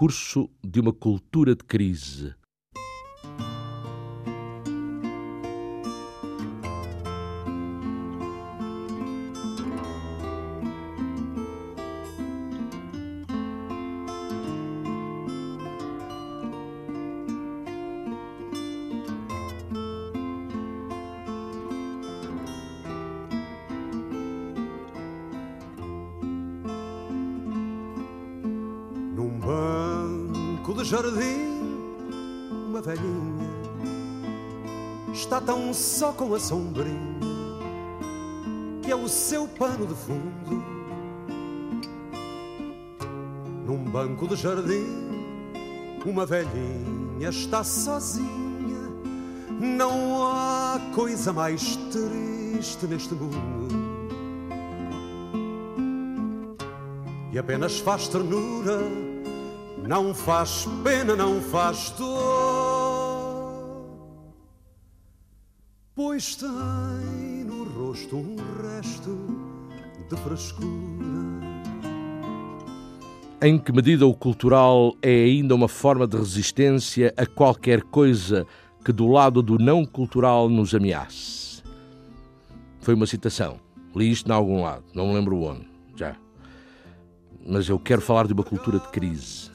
O discurso de uma cultura de crise. Só com a sombrinha que é o seu pano de fundo. Num banco de jardim, uma velhinha está sozinha. Não há coisa mais triste neste mundo. e apenas faz ternura, não faz pena, não faz dor, tem no rosto um resto de frescura. Em que medida o cultural é ainda uma forma de resistência a qualquer coisa que do lado do não cultural nos ameace? Foi uma citação. Li isto em algum lado, não me lembro onde, já. Mas eu quero falar de uma cultura de crise.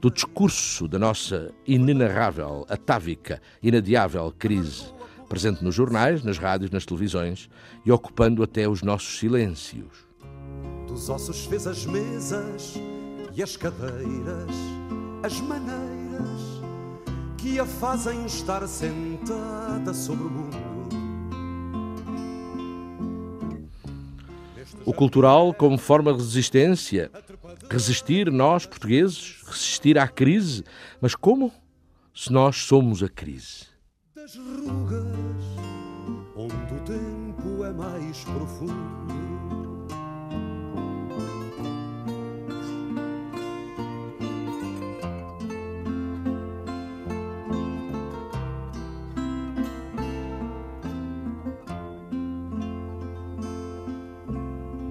Do discurso da nossa inenarrável, atávica, inadiável crise, presente nos jornais, nas rádios, nas televisões e ocupando até os nossos silêncios. Dos ossos fez as mesas e as cadeiras, as maneiras que a fazem estar sentada sobre o mundo. O cultural como forma de resistência. Resistir, nós, portugueses, resistir à crise. Mas como? Se nós somos a crise. Das rugas, mais profundo.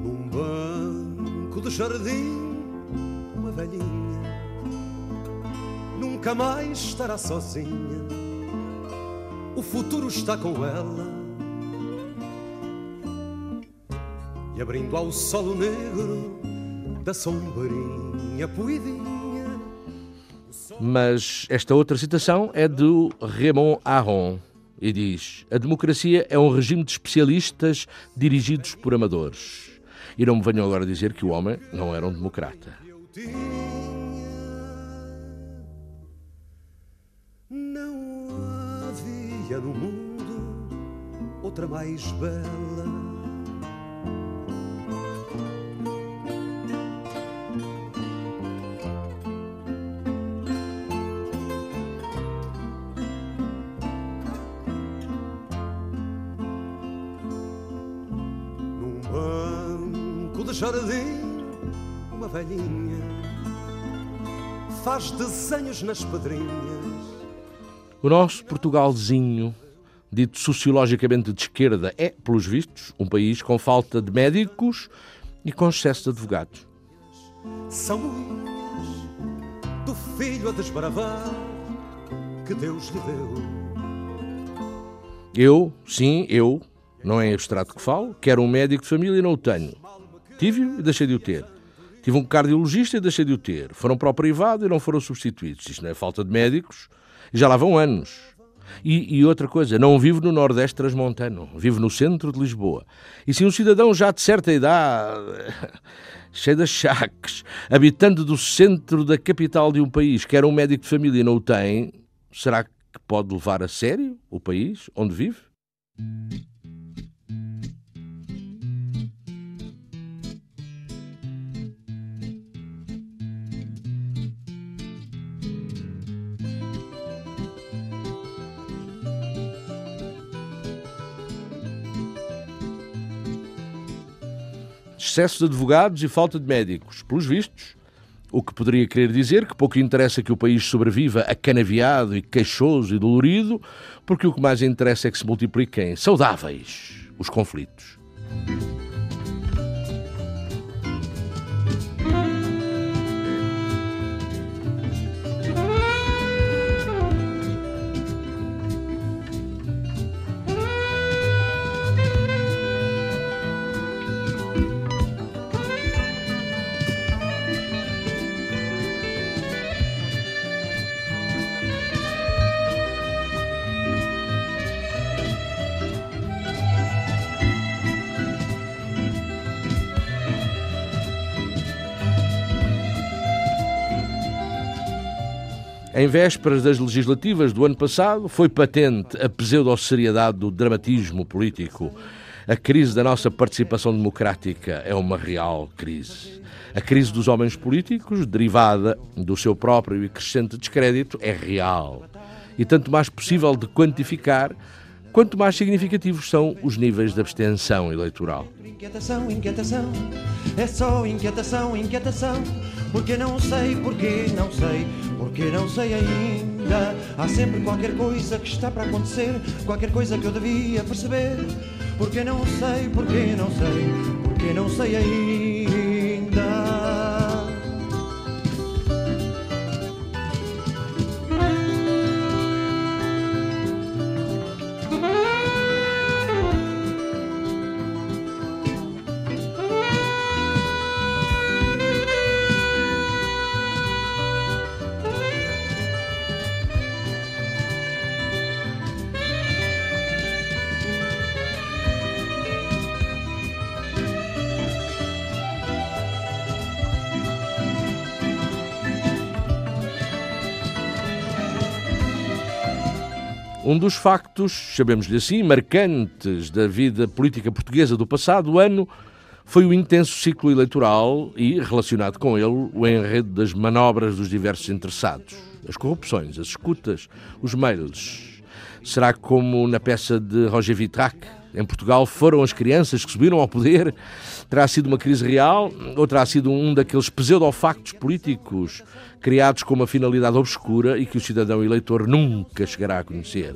Num banco de jardim, uma velhinha nunca mais estará sozinha. O futuro está com ela. Abrindo ao solo negro da sombrinha poidinha. Mas esta outra citação é do Raymond Aron e diz: A democracia é um regime de especialistas dirigidos por amadores. E não me venham agora dizer que o homem não era um democrata. Não havia no mundo outra mais bela. De jardim, uma velhinha faz desenhos nas pedrinhas. O nosso Portugalzinho, dito sociologicamente de esquerda, é, pelos vistos, um país com falta de médicos e com excesso de advogados. São unhas do filho a desbravar que Deus lhe deu. Eu, sim, eu, não é abstrato que falo, quero um médico de família e não o tenho. Tive-o e deixei de o ter. Tive um cardiologista e deixei de o ter. Foram para o privado e não foram substituídos. Isto não é falta de médicos. E já lá vão anos. E, e, outra coisa, não vivo no Nordeste transmontano, vivo no centro de Lisboa. E se um cidadão já de certa idade, cheio de achaques, habitante do centro da capital de um país, quer um médico de família e não o tem, será que pode levar a sério o país onde vive? Excesso de advogados e falta de médicos. Pelos vistos, o que poderia querer dizer que pouco interessa que o país sobreviva acanaviado e queixoso e dolorido, porque o que mais interessa é que se multipliquem saudáveis os conflitos. Em vésperas das legislativas do ano passado, foi patente a pseudo-seriedade do dramatismo político. A crise da nossa participação democrática é uma real crise. A crise dos homens políticos, derivada do seu próprio e crescente descrédito, é real. E tanto mais possível de quantificar, quanto mais significativos são os níveis de abstenção eleitoral. Inquietação, inquietação, é só inquietação, inquietação, porque não sei, porque não sei, porque não sei ainda. Há sempre qualquer coisa que está para acontecer, qualquer coisa que eu devia perceber. Porque não sei, porque não sei, porque não sei ainda. Um dos factos, chamemos-lhe assim, marcantes da vida política portuguesa do passado ano foi o intenso ciclo eleitoral e, relacionado com ele, o enredo das manobras dos diversos interessados. As corrupções, as escutas, os mails. Será como na peça de Roger Vitrac, em Portugal foram as crianças que subiram ao poder? Terá sido uma crise real ou terá sido um daqueles pseudo-factos políticos criados com uma finalidade obscura e que o cidadão eleitor nunca chegará a conhecer.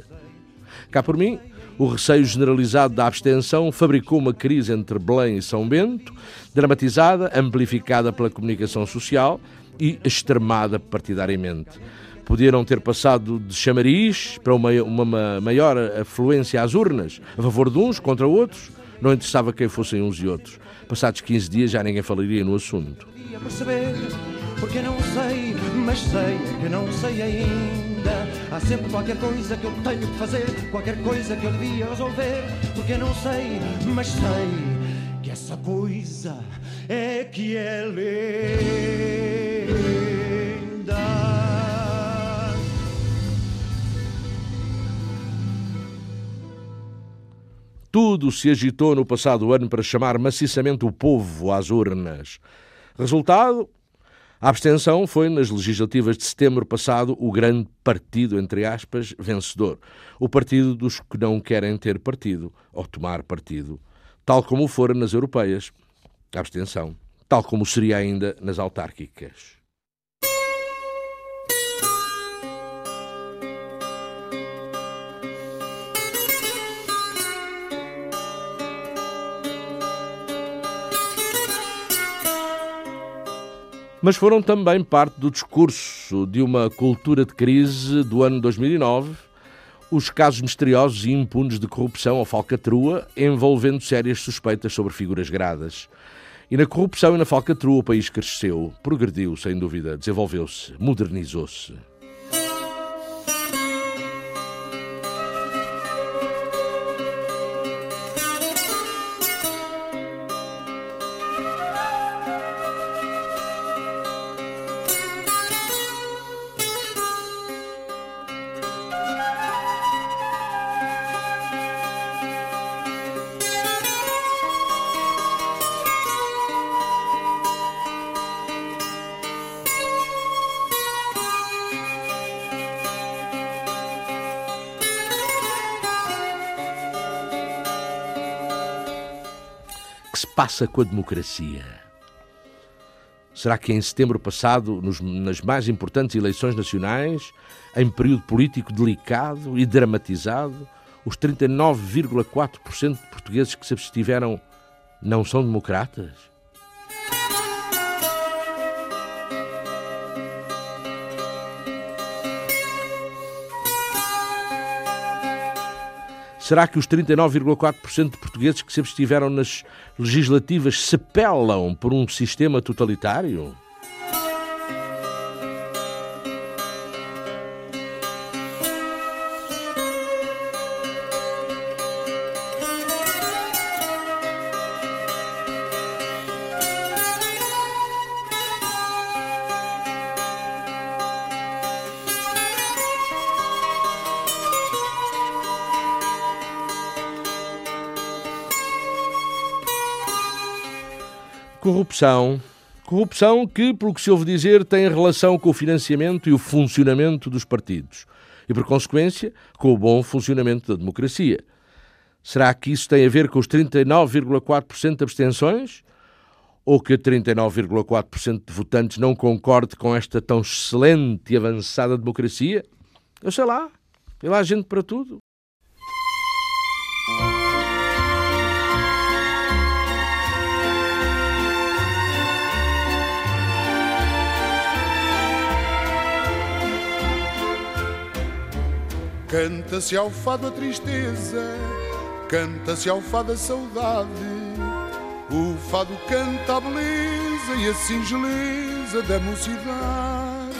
Cá por mim, o receio generalizado da abstenção fabricou uma crise entre Belém e São Bento, dramatizada, amplificada pela comunicação social e extremada partidariamente. Podiam ter passado de chamariz para uma, uma maior afluência às urnas, a favor de uns contra outros, não interessava quem fossem uns e outros. Passados 15 dias já ninguém falaria no assunto porque não sei, mas sei que não sei ainda. Há sempre qualquer coisa que eu tenho que fazer, qualquer coisa que eu devia resolver, porque não sei, mas sei que essa coisa é que é linda. Tudo se agitou no passado ano para chamar maciçamente o povo às urnas. Resultado: a abstenção foi, nas legislativas de setembro passado, o grande partido, entre aspas, vencedor. O partido dos que não querem ter partido ou tomar partido, tal como fora nas europeias. A abstenção, tal como seria ainda nas autárquicas. Mas foram também parte do discurso de uma cultura de crise do ano 2009, os casos misteriosos e impunes de corrupção ou falcatrua, envolvendo sérias suspeitas sobre figuras gradas. E na corrupção e na falcatrua o país cresceu, progrediu, sem dúvida, desenvolveu-se, modernizou-se. Passa com a democracia? Será que em setembro passado, nos, nas mais importantes eleições nacionais, em período político delicado e dramatizado, os 39,4% de portugueses que se abstiveram não são democratas? Será que os 39,4% de portugueses que se abstiveram nas legislativas se pelam por um sistema totalitário? Corrupção. Corrupção que, pelo que se ouve dizer, tem relação com o financiamento e o funcionamento dos partidos e, por consequência, com o bom funcionamento da democracia. Será que isso tem a ver com os 39,4% de abstenções? Ou que 39,4% de votantes não concorde com esta tão excelente e avançada democracia? Eu sei lá. E lá gente para tudo. Canta-se ao fado a tristeza, canta-se ao fado a saudade. O fado canta a beleza e a singeleza da mocidade.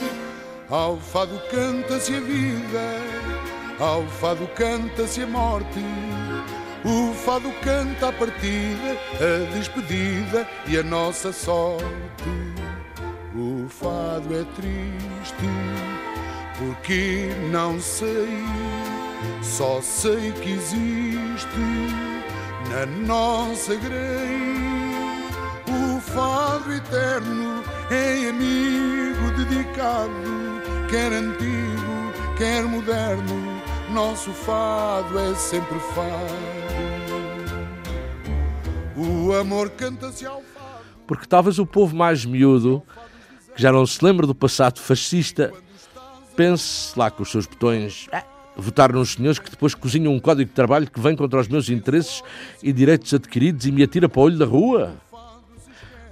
Ao fado canta-se a vida, ao fado canta-se a morte. O fado canta a partida, a despedida e a nossa sorte. O fado é triste porque não sei, só sei que existe na nossa grei o fado eterno é amigo dedicado, quer antigo, quer moderno, nosso fado é sempre fado. O amor canta-se ao fado. Porque talvez o povo mais miúdo, que já não se lembra do passado fascista, pense lá com os seus botões. Ah, votar nos senhores que depois cozinham um código de trabalho que vem contra os meus interesses e direitos adquiridos e me atira para o olho da rua?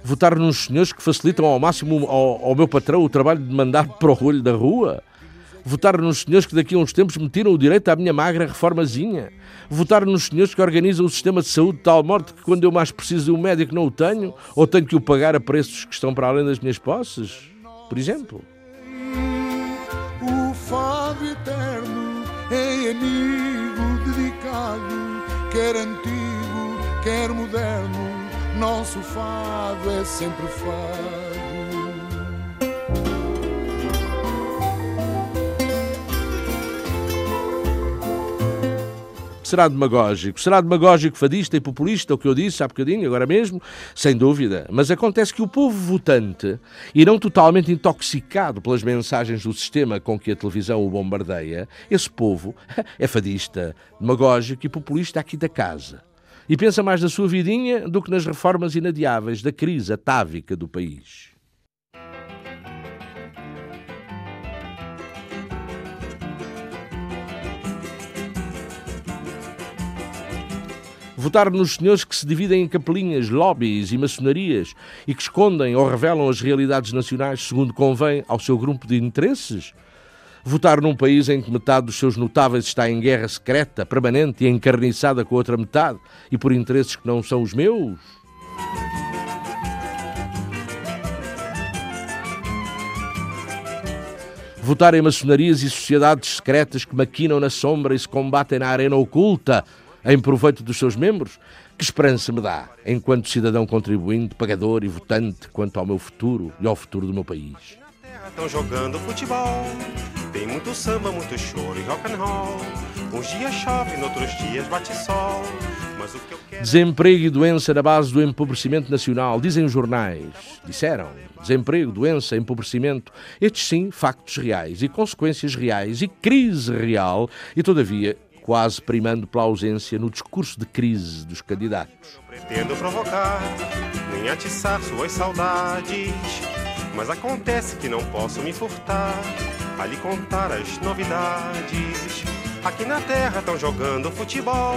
Votar nos senhores que facilitam ao máximo ao, ao meu patrão o trabalho de mandar para o olho da rua? Votar nos senhores que daqui a uns tempos me tiram o direito à minha magra reformazinha? Votar nos senhores que organizam o sistema de saúde de tal morte que quando eu mais preciso de um médico não o tenho? Ou tenho que o pagar a preços que estão para além das minhas posses? Por exemplo eterno é amigo dedicado, quer antigo, quer moderno, nosso fado é sempre fado. Será demagógico. Será demagógico, fadista e populista, o que eu disse há bocadinho, agora mesmo? Sem dúvida. Mas acontece que o povo votante, e não totalmente intoxicado pelas mensagens do sistema com que a televisão o bombardeia, esse povo é fadista, demagógico e populista aqui da casa. E pensa mais na sua vidinha do que nas reformas inadiáveis da crise atávica do país. Votar nos senhores que se dividem em capelinhas, lobbies e maçonarias e que escondem ou revelam as realidades nacionais segundo convém ao seu grupo de interesses? Votar num país em que metade dos seus notáveis está em guerra secreta, permanente e encarniçada com a outra metade e por interesses que não são os meus? Votar em maçonarias e sociedades secretas que maquinam na sombra e se combatem na arena oculta em proveito dos seus membros? Que esperança me dá, enquanto cidadão contribuinte, pagador e votante, quanto ao meu futuro e ao futuro do meu país? Estão jogando futebol, tem muito samba, muito choro e rock and roll. Uns dias chove, noutros dias bate sol. Desemprego e doença na base do empobrecimento nacional, dizem os jornais. Disseram. Desemprego, doença, empobrecimento. Estes sim, factos reais e consequências reais e crise real. E todavia, quase primando pela ausência no discurso de crise dos candidatos. Não pretendo provocar, nem atiçar suas saudades, mas acontece que não posso me furtar a lhe contar as novidades. Aqui na terra estão jogando futebol,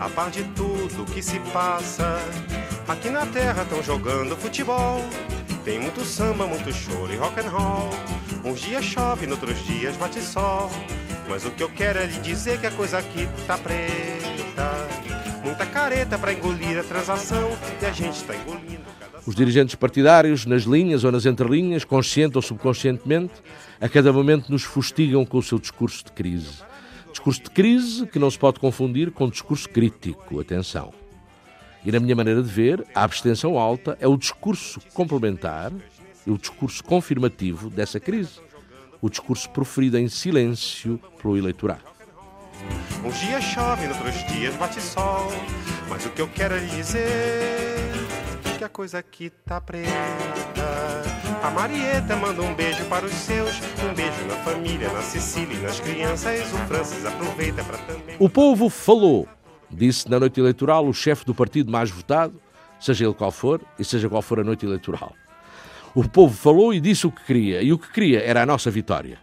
a par de tudo que se passa. Aqui na terra estão jogando futebol. Tem muito samba, muito choro e rock and roll. Uns dias chove, outros dias bate sol. Mas o que eu quero é lhe dizer que a coisa aqui tá preta. Muita careta para engolir a transação e a gente tá engolindo. Os dirigentes partidários, nas linhas ou nas entrelinhas, consciente ou subconscientemente, a cada momento nos fustigam com o seu discurso de crise. Discurso de crise que não se pode confundir com discurso crítico. Atenção. E na minha maneira de ver, a abstenção alta é o discurso complementar, o discurso confirmativo dessa crise. O discurso proferido em silêncio pelo eleitorado. Chove, outros dias bate sol. Mas o que eu quero é dizer que a coisa aqui tá preta. A Marieta manda um beijo para os seus, um beijo na família, na Sicília e nas crianças. O Francis aproveita para também. O povo falou disse na noite eleitoral o chefe do partido mais votado, seja ele qual for, e seja qual for a noite eleitoral. O povo falou e disse o que queria, e o que queria era a nossa vitória.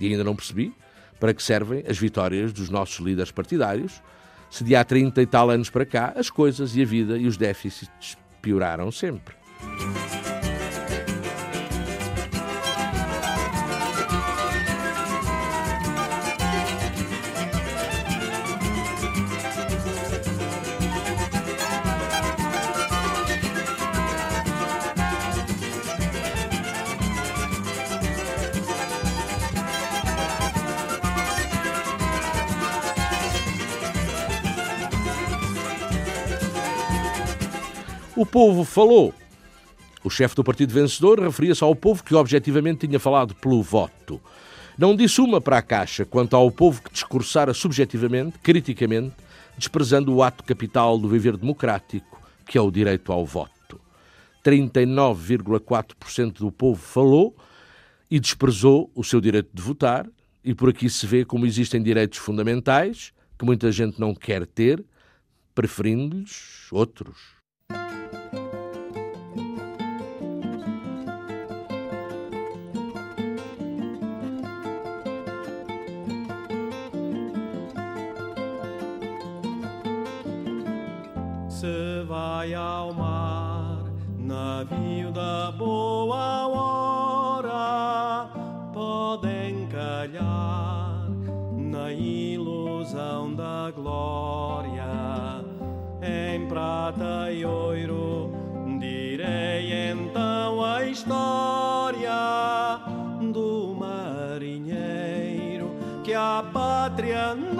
E ainda não percebi para que servem as vitórias dos nossos líderes partidários, se de há 30 e tal anos para cá as coisas e a vida e os déficits pioraram sempre. O povo falou. O chefe do partido vencedor referia-se ao povo que objetivamente tinha falado pelo voto. Não disse uma para a caixa quanto ao povo que discursara subjetivamente, criticamente, desprezando o ato capital do viver democrático, que é o direito ao voto. 39,4% do povo falou e desprezou o seu direito de votar, e por aqui se vê como existem direitos fundamentais que muita gente não quer ter, preferindo-lhes outros. Boa hora, podem calhar na ilusão da glória, em prata e ouro, direi então a história do marinheiro que a pátria não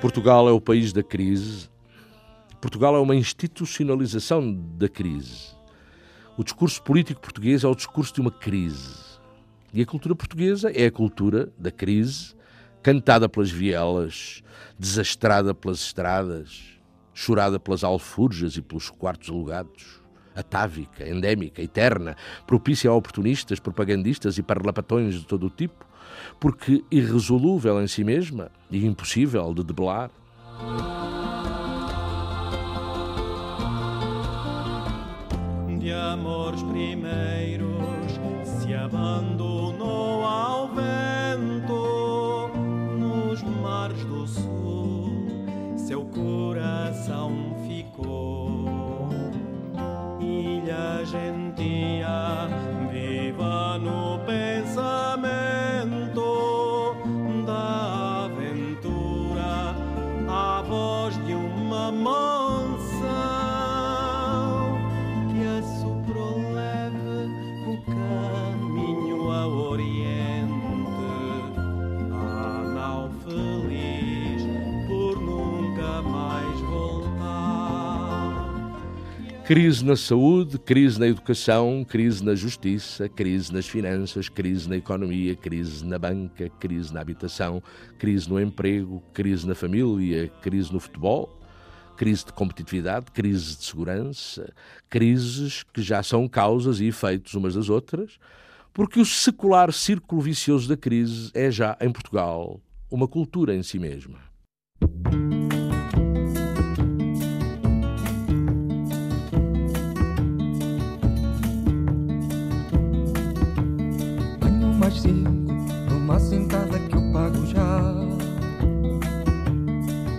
Portugal é o país da crise. Portugal é uma institucionalização da crise. O discurso político português é o discurso de uma crise. E a cultura portuguesa é a cultura da crise, cantada pelas vielas, desastrada pelas estradas, chorada pelas alforjas e pelos quartos alugados. Atávica, endémica, eterna, propícia a oportunistas, propagandistas e parlapatões de todo o tipo, porque irresolúvel em si mesma e impossível de debelar. de amores primeiros Crise na saúde, crise na educação, crise na justiça, crise nas finanças, crise na economia, crise na banca, crise na habitação, crise no emprego, crise na família, crise no futebol, crise de competitividade, crise de segurança, crises que já são causas e efeitos umas das outras, porque o secular círculo vicioso da crise é já, em Portugal, uma cultura em si mesma. Cinco numa sentada que eu pago já.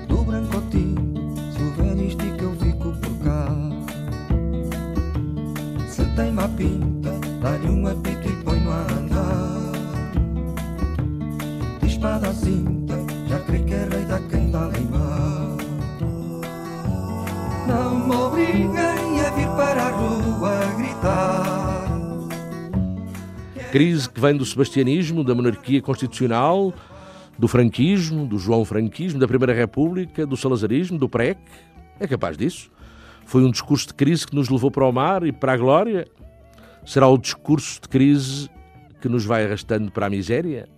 Do branco ao tinto, se o velho estica eu fico por cá. Se tem má pinta, dá-lhe um apito e põe-no a andar. De espada à cinta, já creio que é rei da quem dá limar. Não me obriguem a vir para a rua gritar. Crise que vem do sebastianismo, da monarquia constitucional, do franquismo, do João Franquismo, da Primeira República, do salazarismo, do PREC. É capaz disso? Foi um discurso de crise que nos levou para o mar e para a glória? Será o discurso de crise que nos vai arrastando para a miséria?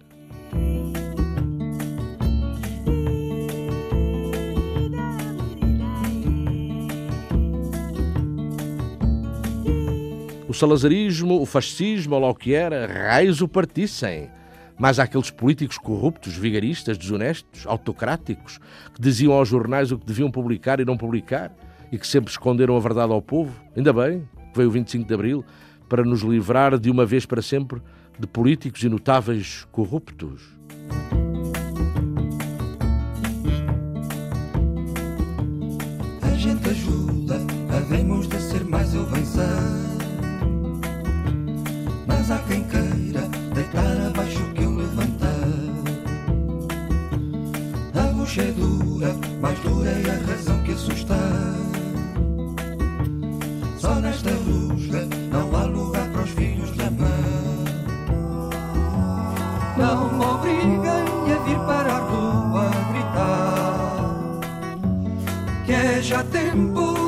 O salazarismo, o fascismo, ou lá o que era, raios o partissem. Mas há aqueles políticos corruptos, vigaristas, desonestos, autocráticos, que diziam aos jornais o que deviam publicar e não publicar, e que sempre esconderam a verdade ao povo. Ainda bem que veio o 25 de Abril para nos livrar de uma vez para sempre de políticos e notáveis corruptos. A gente ajuda, havemos de ser mais vencer. Mas há quem queira deitar abaixo que eu levantar. A bucha é dura, mais dura é a razão que assustar. Só nesta rusga não há lugar para os filhos da mãe. Não me obriguem a vir para a rua gritar. Que é já tempo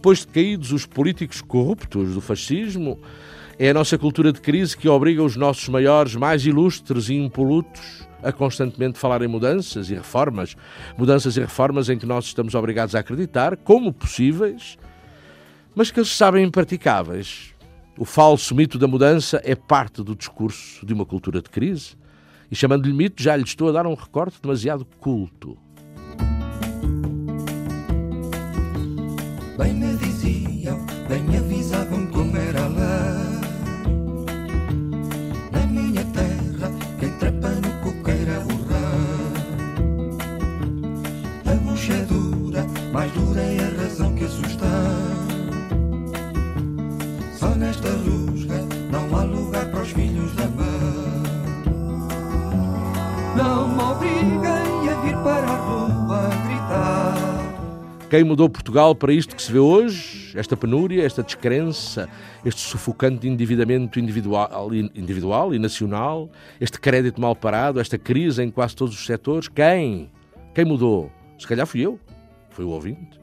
Depois de caídos os políticos corruptos do fascismo, é a nossa cultura de crise que obriga os nossos maiores, mais ilustres e impolutos a constantemente falar em mudanças e reformas. Mudanças e reformas em que nós estamos obrigados a acreditar como possíveis, mas que eles sabem impraticáveis. O falso mito da mudança é parte do discurso de uma cultura de crise. E chamando-lhe mito, já lhe estou a dar um recorte demasiado culto. Bem me diziam, bem me avisavam como era lá. Na minha terra, quem trepa no coqueiro urrá. A bucha é dura, mais dura é a razão que assusta. Só nesta rusga não há lugar para os filhos da mãe. Não me obriguem a vir para a rua. Quem mudou Portugal para isto que se vê hoje? Esta penúria, esta descrença, este sufocante endividamento individual, individual e nacional, este crédito mal parado, esta crise em quase todos os setores? Quem? Quem mudou? Se calhar fui eu. Foi o ouvinte.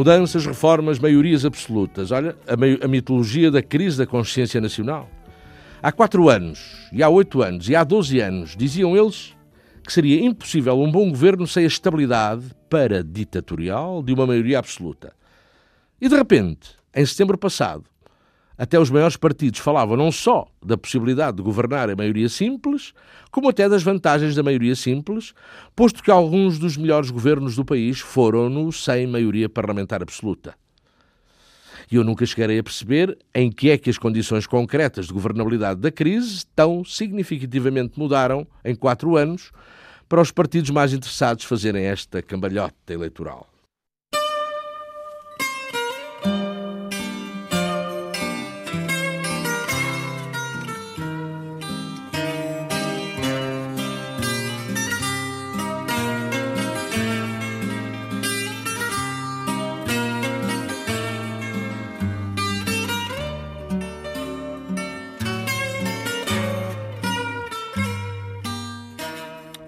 Mudanças, reformas, maiorias absolutas. Olha, a, a, mitologia da crise da consciência nacional. Há quatro anos, e há oito anos, e há doze anos, diziam eles que seria impossível um bom governo sem a estabilidade para-ditatorial de uma maioria absoluta. E de repente, em setembro passado, até os maiores partidos falavam não só da possibilidade de governar a maioria simples, como até das vantagens da maioria simples, posto que alguns dos melhores governos do país foram-no sem maioria parlamentar absoluta. E eu nunca chegarei a perceber em que é que as condições concretas de governabilidade da crise tão significativamente mudaram em quatro anos para os partidos mais interessados fazerem esta cambalhota eleitoral.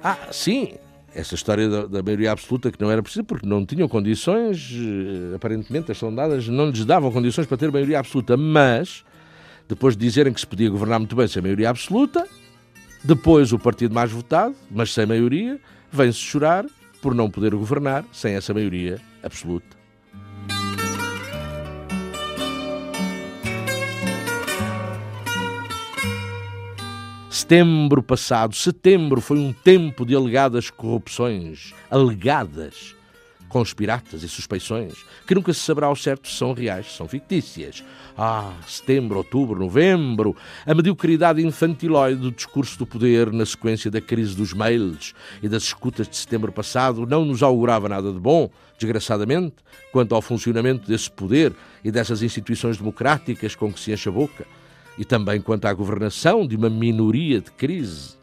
Ah, sim, essa história da, da, maioria absoluta que não era preciso porque não tinham condições, eh, aparentemente as sondadas não lhes davam condições para ter maioria absoluta, mas depois de dizerem que se podia governar muito bem sem maioria absoluta, depois o partido mais votado, mas sem maioria, vem-se chorar por não poder governar sem essa maioria absoluta. Setembro passado, setembro foi um tempo de alegadas corrupções, alegadas, conspiratas e suspeições, que nunca se saberá ao certo se são reais, se são fictícias. Ah, setembro, outubro, novembro, a mediocridade infantilóide do discurso do poder na sequência da crise dos mails e das escutas de setembro passado não nos augurava nada de bom, desgraçadamente, quanto ao funcionamento desse poder e dessas instituições democráticas com que se enche a boca e também quanto à governação de uma minoria de crise.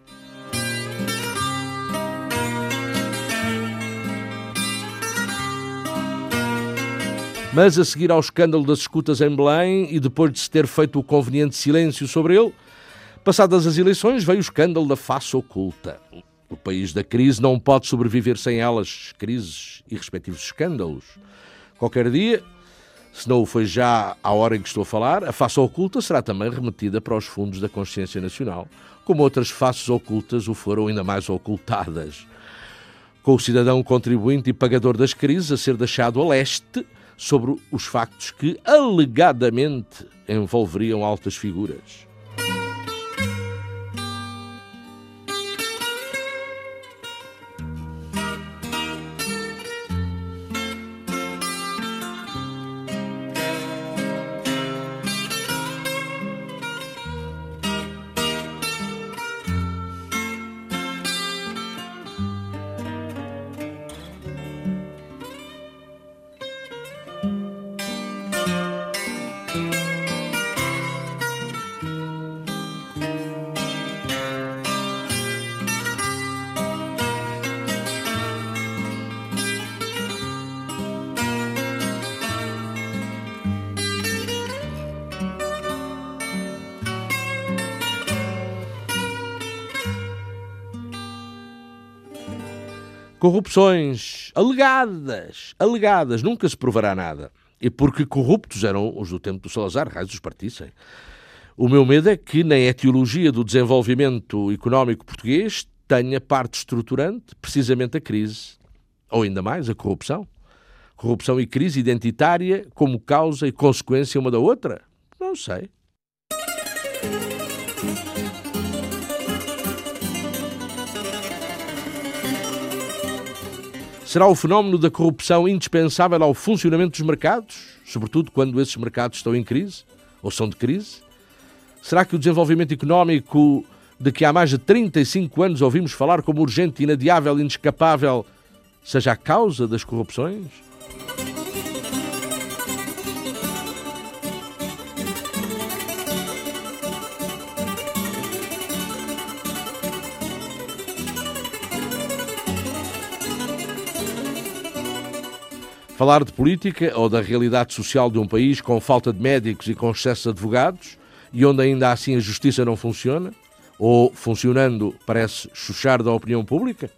Mas a seguir ao escândalo das escutas em Belém e depois de se ter feito o conveniente silêncio sobre ele, passadas as eleições veio o escândalo da face oculta. O país da crise não pode sobreviver sem elas, crises e respectivos escândalos. Qualquer dia, se não o foi já à hora em que estou a falar, a face oculta será também remetida para os fundos da consciência nacional, como outras faces ocultas o foram ainda mais ocultadas. Com o cidadão contribuinte e pagador das crises a ser deixado a leste sobre os factos que alegadamente envolveriam altas figuras. Corrupções alegadas, alegadas, nunca se provará nada. E porque corruptos eram os do tempo do Salazar, raios os partissem. O meu medo é que na etiologia do desenvolvimento económico português tenha parte estruturante precisamente a crise, ou ainda mais a corrupção. Corrupção e crise identitária como causa e consequência uma da outra? Não sei. Será o fenómeno da corrupção indispensável ao funcionamento dos mercados, sobretudo quando esses mercados estão em crise ou são de crise? Será que o desenvolvimento económico de que há mais de 35 anos ouvimos falar como urgente, inadiável inescapável seja a causa das corrupções? Falar de política ou da realidade social de um país com falta de médicos e com excesso de advogados e onde ainda assim a justiça não funciona? Ou, funcionando, parece chuchar da opinião pública?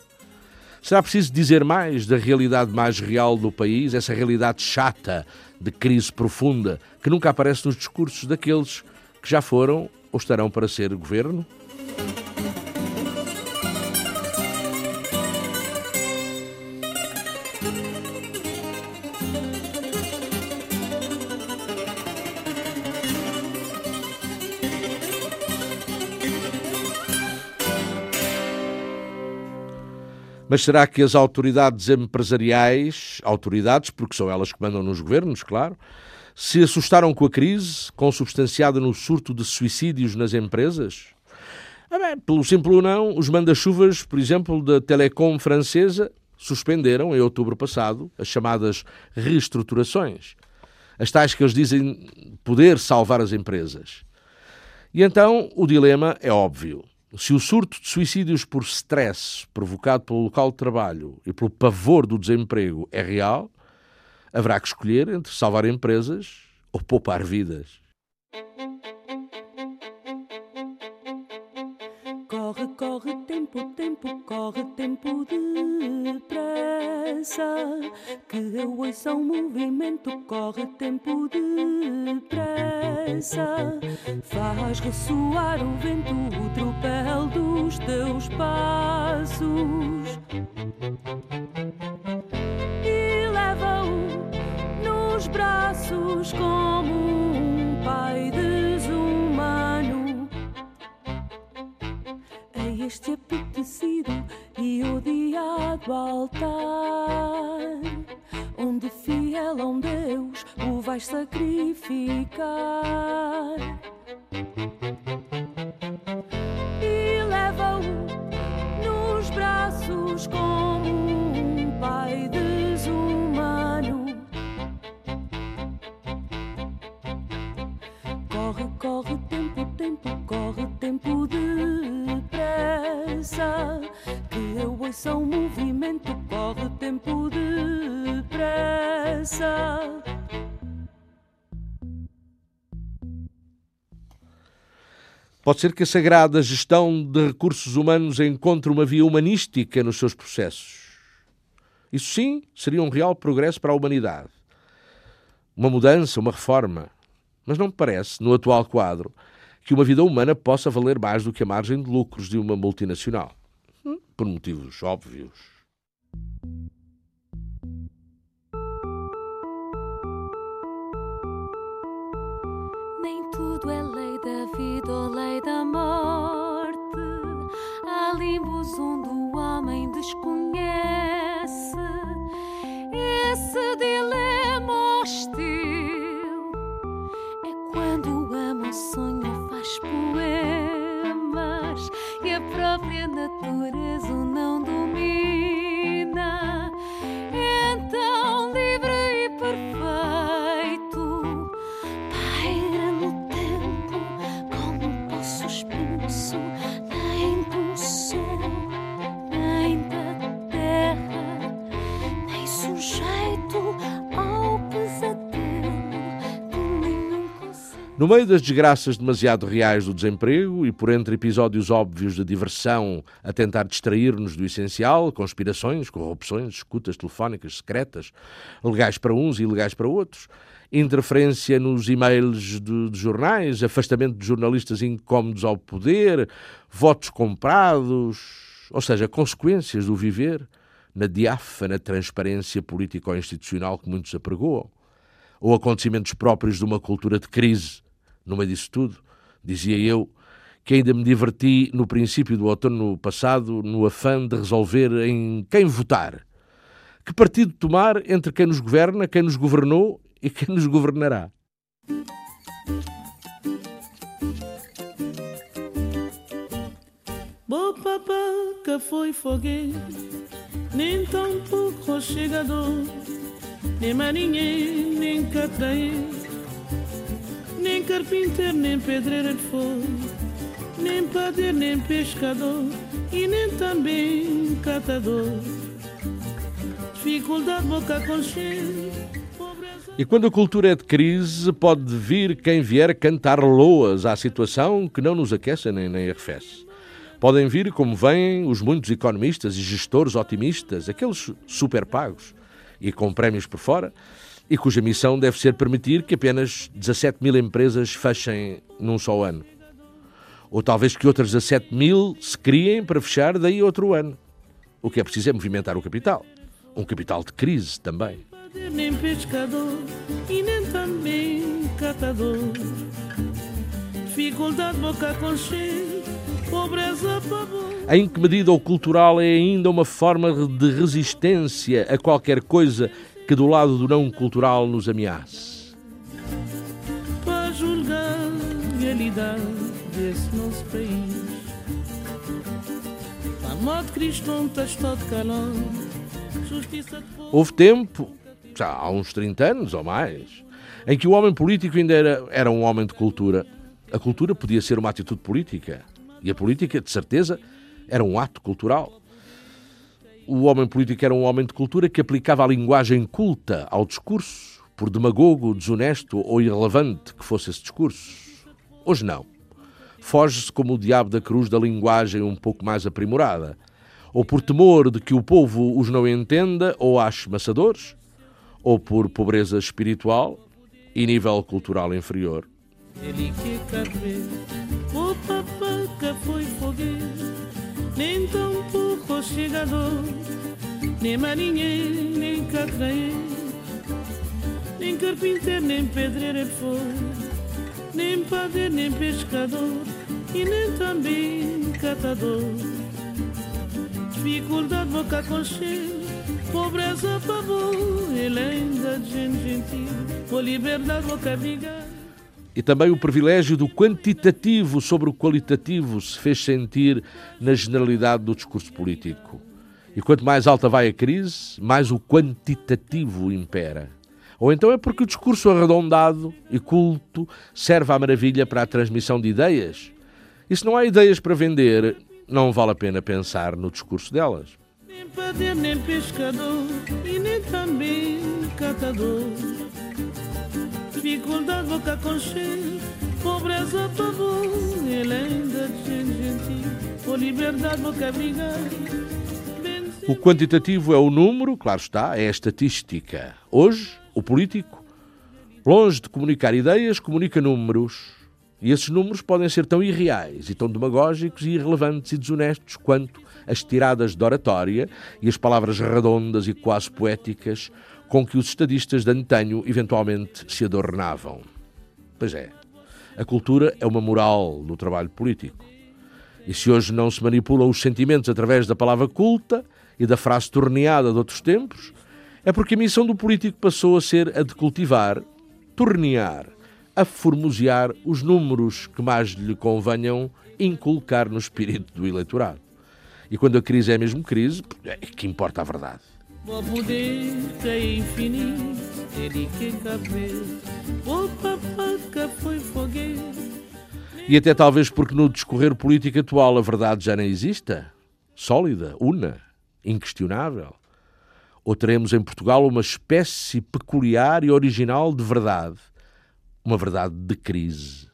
Será preciso dizer mais da realidade mais real do país, essa realidade chata, de crise profunda, que nunca aparece nos discursos daqueles que já foram ou estarão para ser governo? Mas será que as autoridades empresariais, autoridades, porque são elas que mandam nos governos, claro, se assustaram com a crise, consubstanciada no surto de suicídios nas empresas? Ah, bem, pelo simples ou não, os manda-chuvas, por exemplo, da Telecom francesa, suspenderam, em outubro passado, as chamadas reestruturações. As tais que eles dizem poder salvar as empresas. E então o dilema é óbvio. Se o surto de suicídios por stress provocado pelo local de trabalho e pelo pavor do desemprego é real, haverá que escolher entre salvar empresas ou poupar vidas. Corre, corre, tempo, tempo, corre, tempo depressa. Que eu ouça um movimento, corre, tempo depressa. Faz ressoar o vento, o tropel dos teus passos. E leva-o nos braços como este apetecido e odiado altar, onde fiel a um Deus o vais sacrificar. E leva-o nos braços como um pai desumano. Corre, corre, tempo, corre, tempo depressa. Que eu ouça um movimento, corre, tempo depressa. Pode ser que a sagrada gestão de recursos humanos encontre uma via humanística nos seus processos. Isso sim seria um real progresso para a humanidade. Uma mudança, uma reforma. Mas não me parece, no atual quadro, que uma vida humana possa valer mais do que a margem de lucros de uma multinacional. Hum, Por motivos óbvios. Nem tudo é lei da vida ou lei da morte. Há limbos onde o homem desconhece natureza não domina. No meio das desgraças demasiado reais do desemprego e por entre episódios óbvios de diversão a tentar distrair-nos do essencial, conspirações, corrupções, escutas telefónicas secretas, legais para uns e ilegais para outros, interferência nos e-mails de, de jornais, afastamento de jornalistas incómodos ao poder, votos comprados, ou seja, consequências do viver na diáfana transparência político-institucional que muitos apregoam ou acontecimentos próprios de uma cultura de crise. No meio disso tudo, dizia eu, que ainda me diverti no princípio do outono passado no afã de resolver em quem votar. Que partido tomar entre quem nos governa, quem nos governou e quem nos governará. Bo papá que foi fogueiro, nem tão pouco chegador, nem marinheiro, nem catraeiro, nem carpinteiro, nem pedreiro foi, nem padeiro, nem pescador, e nem também catador. Dificuldade boca pobreza. E quando a cultura é de crise, pode vir quem vier cantar loas à situação que não nos aquece nem, nem arrefece. Podem vir, como vêm, os muitos economistas e gestores otimistas, aqueles super pagos e com prémios por fora, e cuja missão deve ser permitir que apenas 17 mil empresas fechem num só ano. Ou talvez que outras 17 mil se criem para fechar daí outro ano. O que é preciso é movimentar o capital. Um capital de crise também. nem pescador e nem também catador. Dificuldade boca com pobreza pavor. Em que medida o cultural é ainda uma forma de resistência a qualquer coisa que do lado do não cultural nos ameace? Para julgar a realidade desse nosso país. A morte cristã está de calor. Justiça de povo. Houve tempo, já há uns 30 anos ou mais, em que o homem político ainda era, era um homem de cultura. A cultura podia ser uma atitude política. E a política, de certeza, era um ato cultural. O homem político era um homem de cultura que aplicava a linguagem culta ao discurso, por demagogo, desonesto ou irrelevante que fosse esse discurso. Hoje não. Foge-se como o diabo da cruz da linguagem um pouco mais aprimorada. Ou por temor de que o povo os não entenda ou ache maçadores, ou por pobreza espiritual e nível cultural inferior. Ele chegador, nem marinheiro, nem cacraeiro, nem carpinteiro, nem pedreiro foi, nem padeiro, nem pescador, e nem também catador. Dificuldade boca com cheiro, pobreza pavor, ele ainda de gente gentil, por liberdade boca brigar. E também o privilégio do quantitativo sobre o qualitativo se fez sentir na generalidade do discurso político. E quanto mais alta vai a crise, mais o quantitativo impera. Ou então é porque o discurso arredondado e culto serve à maravilha para a transmissão de ideias. E se não há ideias para vender, não vale a pena pensar no discurso delas. Nem padeiro, nem pescador e nem também catador. Dificuldade com pobreza pavor, ele ainda por liberdade. O quantitativo é o número, claro está, é a estatística. Hoje, o político, longe de comunicar ideias, comunica números. E esses números podem ser tão irreais e tão demagógicos e irrelevantes e desonestos quanto as tiradas de oratória e as palavras redondas e quase poéticas com que os estadistas de antanho eventualmente se adornavam. Pois é, a cultura é uma moral no trabalho político. E se hoje não se manipulam os sentimentos através da palavra culta e da frase torneada de outros tempos, é porque a missão do político passou a ser a de cultivar, tornear, a formosear os números que mais lhe convenham inculcar no espírito do eleitorado. E quando a crise é mesmo crise, é que importa a verdade. O poder é infinito, ele que cabe, o que foi fogueiro. E até talvez porque no discorrer político atual a verdade já nem exista, sólida, una, inquestionável. Ou teremos em Portugal uma espécie peculiar e original de verdade, uma verdade de crise.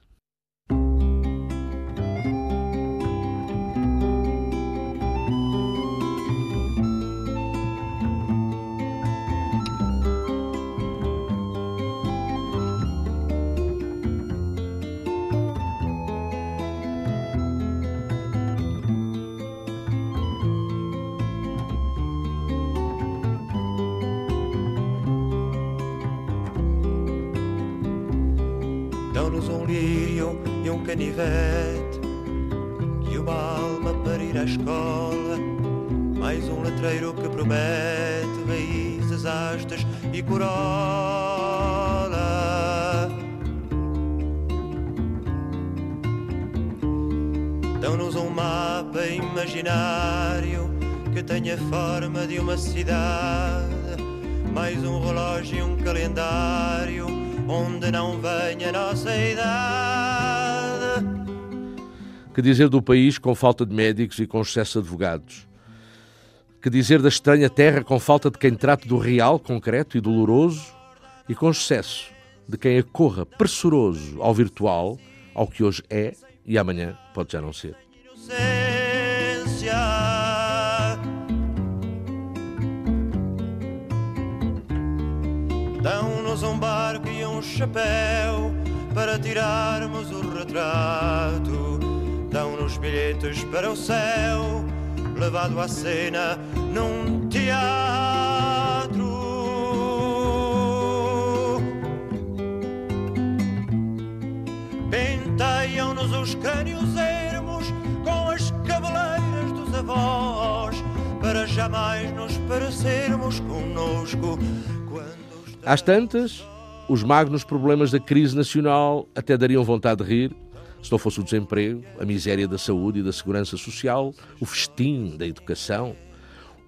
Dão-nos um lírio e um canivete E uma alma para ir à escola. Mais um letreiro que promete Raízes, hastas e corola. Dão-nos um mapa imaginário Que tenha a forma de uma cidade. Mais um relógio e um calendário onde não venha a nossa idade. Que dizer do país com falta de médicos e com excesso de advogados? Que dizer da estranha terra com falta de quem trate do real, concreto e doloroso e com excesso de quem acorra pressuroso ao virtual, ao que hoje é e amanhã pode já não ser? Dão-nos um um chapéu para tirarmos o retrato. Dão-nos bilhetes para o céu, levado à cena num teatro. Penteiam-nos os crânios ermos com as voz para jamais nos parecermos conosco. Às tantas, os magnos problemas da crise nacional até dariam vontade de rir, se não fosse o desemprego, a miséria da saúde e da segurança social, o festim da educação,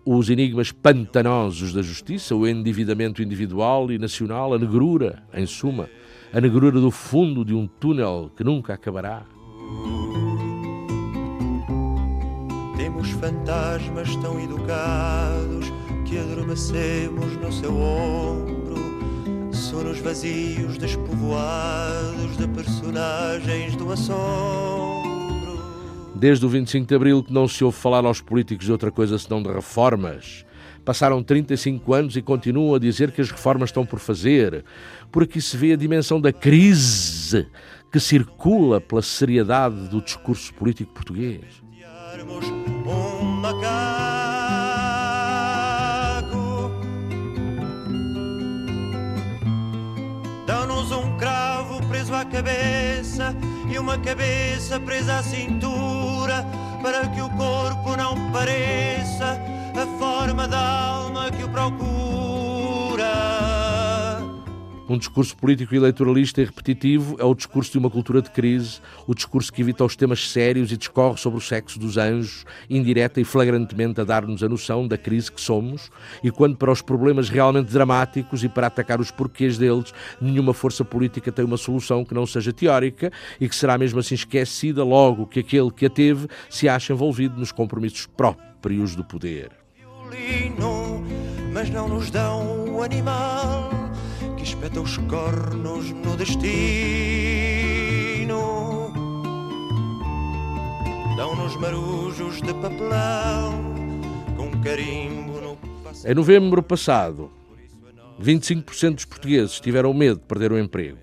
os enigmas pantanosos da justiça, o endividamento individual e nacional, a negrura, em suma, a negrura do fundo de um túnel que nunca acabará. Temos fantasmas tão educados que adormecemos no seu ombro. Sonos vazios, despovoados de personagens do assombro. Desde o 25 de Abril que não se ouve falar aos políticos de outra coisa senão de reformas. Passaram 35 anos e continuam a dizer que as reformas estão por fazer. Por aqui se vê a dimensão da crise que circula pela seriedade do discurso político português cabeça e uma cabeça presa à cintura para que o corpo não pareça a forma da alma que o procura. Um discurso político eleitoralista e repetitivo é o discurso de uma cultura de crise, o discurso que evita os temas sérios e discorre sobre o sexo dos anjos, indireta e flagrantemente a dar-nos a noção da crise que somos, e quando para os problemas realmente dramáticos e para atacar os porquês deles, nenhuma força política tem uma solução que não seja teórica e que será mesmo assim esquecida logo que aquele que a teve se acha envolvido nos compromissos próprios do poder. Violino, mas não nos dão o animal que espeta os cornos no destino. Dão-nos marujos de papelão com carimbo no Em novembro passado, 25% dos portugueses tiveram medo de perder o emprego.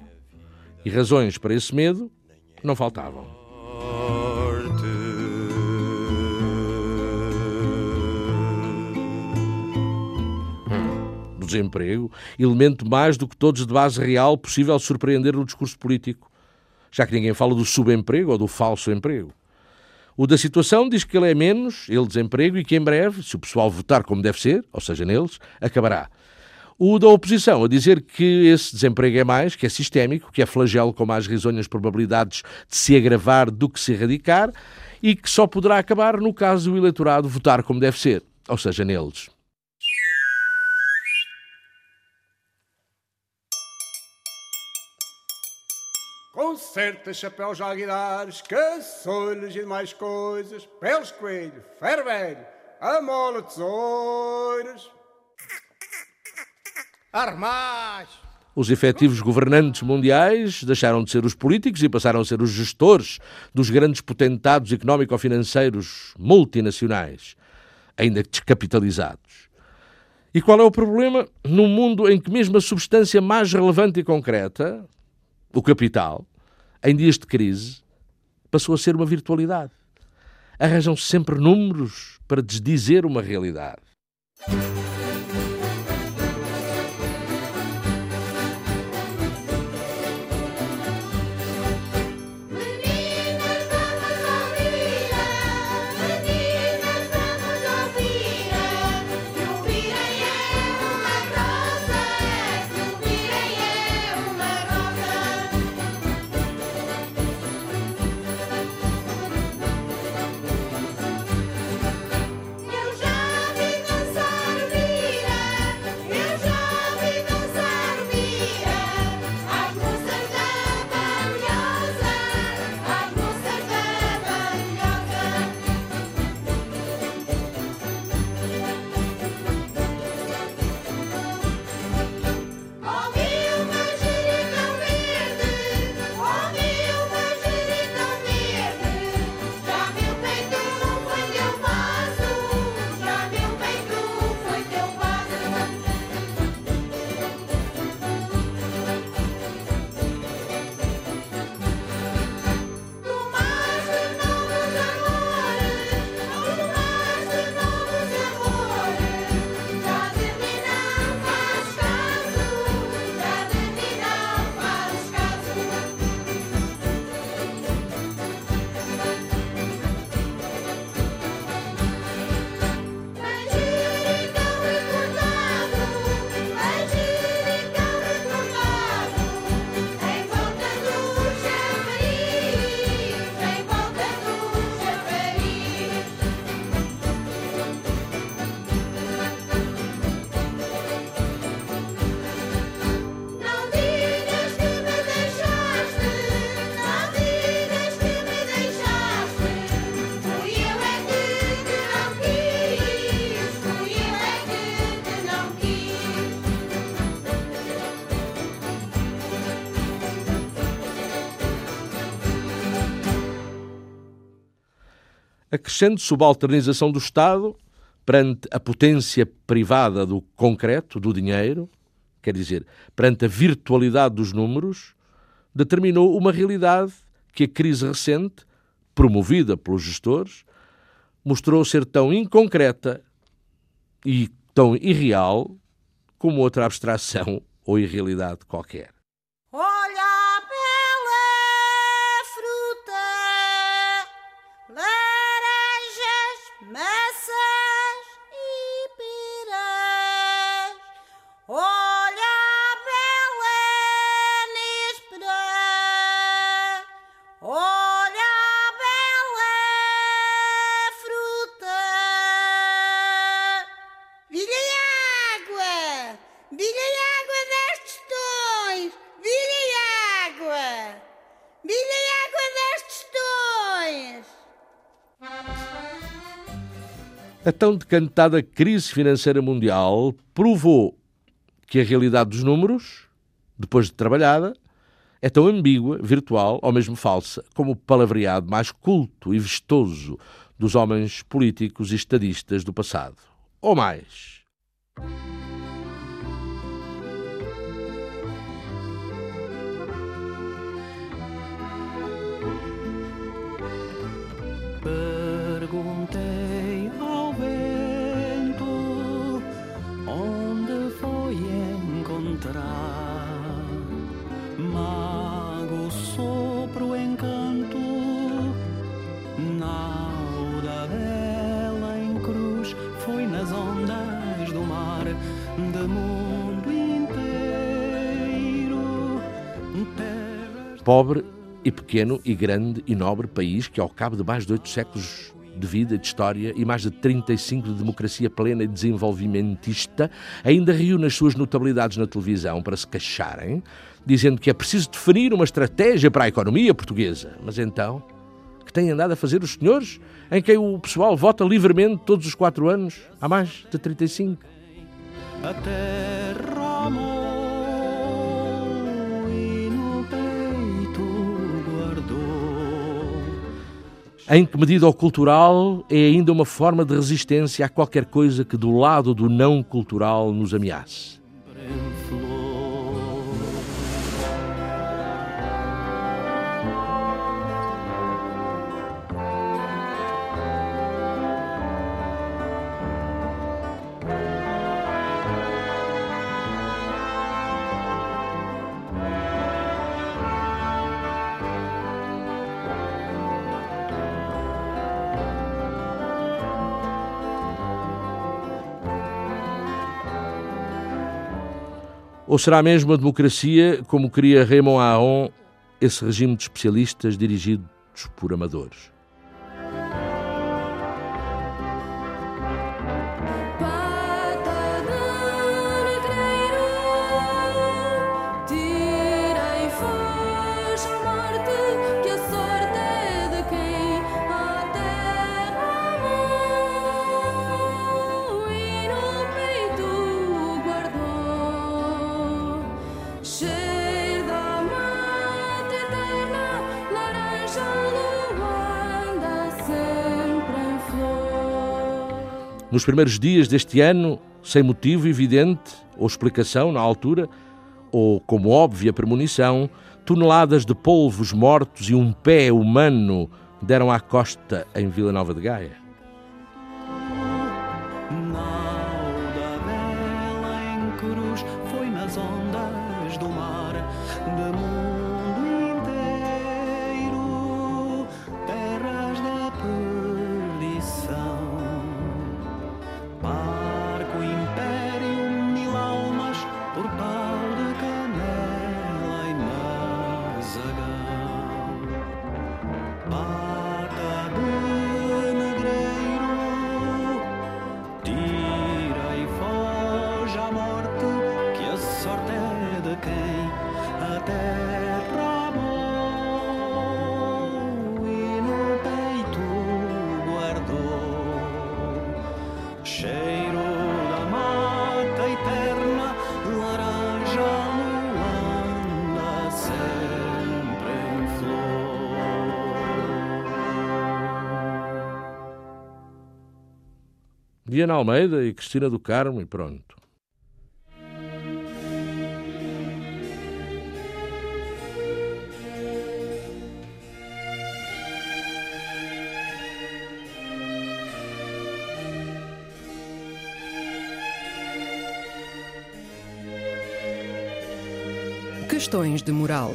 E razões para esse medo não faltavam. Do desemprego, elemento mais do que todos de base real possível surpreender no discurso político, já que ninguém fala do subemprego ou do falso emprego. O da situação diz que ele é menos, ele desemprego, e que em breve, se o pessoal votar como deve ser, ou seja, neles, acabará. O da oposição a dizer que esse desemprego é mais, que é sistémico, que é flagelo com mais risonhas probabilidades de se agravar do que se erradicar e que só poderá acabar no caso do eleitorado votar como deve ser, ou seja, neles. Conserta chapéus alguidares, caçolhos e demais coisas, peles coelho, ferro velho, amola tesouros. Armais! Os efetivos governantes mundiais deixaram de ser os políticos e passaram a ser os gestores dos grandes potentados económico-financeiros multinacionais, ainda descapitalizados. E qual é o problema? Num mundo em que mesmo a substância mais relevante e concreta, o capital, em dias de crise, passou a ser uma virtualidade. Arranjam-se sempre números para desdizer uma realidade. Crescente subalternização do Estado perante a potência privada do concreto, do dinheiro, quer dizer, perante a virtualidade dos números, determinou uma realidade que a crise recente, promovida pelos gestores, mostrou ser tão inconcreta e tão irreal como outra abstração ou irrealidade qualquer. A tão decantada crise financeira mundial provou que a realidade dos números, depois de trabalhada, é tão ambígua, virtual ou mesmo falsa como o palavreado mais culto e vistoso dos homens políticos e estadistas do passado. Ou mais. Pobre e pequeno e grande e nobre país que, ao cabo de mais de oito séculos de vida, de história e mais de 35 de democracia plena e desenvolvimentista, ainda reúne as suas notabilidades na televisão para se queixarem, dizendo que é preciso definir uma estratégia para a economia portuguesa. Mas então, que têm andado a fazer os senhores, em quem o pessoal vota livremente todos os quatro anos, há mais de 35? A terra Em que medida o cultural é ainda uma forma de resistência a qualquer coisa que do lado do não cultural nos ameace? Ou será mesmo a democracia, como queria Raymond Aron, esse regime de especialistas dirigidos por amadores? Nos primeiros dias deste ano, sem motivo evidente ou explicação na altura, ou como óbvia premonição, toneladas de polvos mortos e um pé humano deram à costa em Vila Nova de Gaia. Diana Almeida e Cristina do Carmo e pronto. Questões de moral.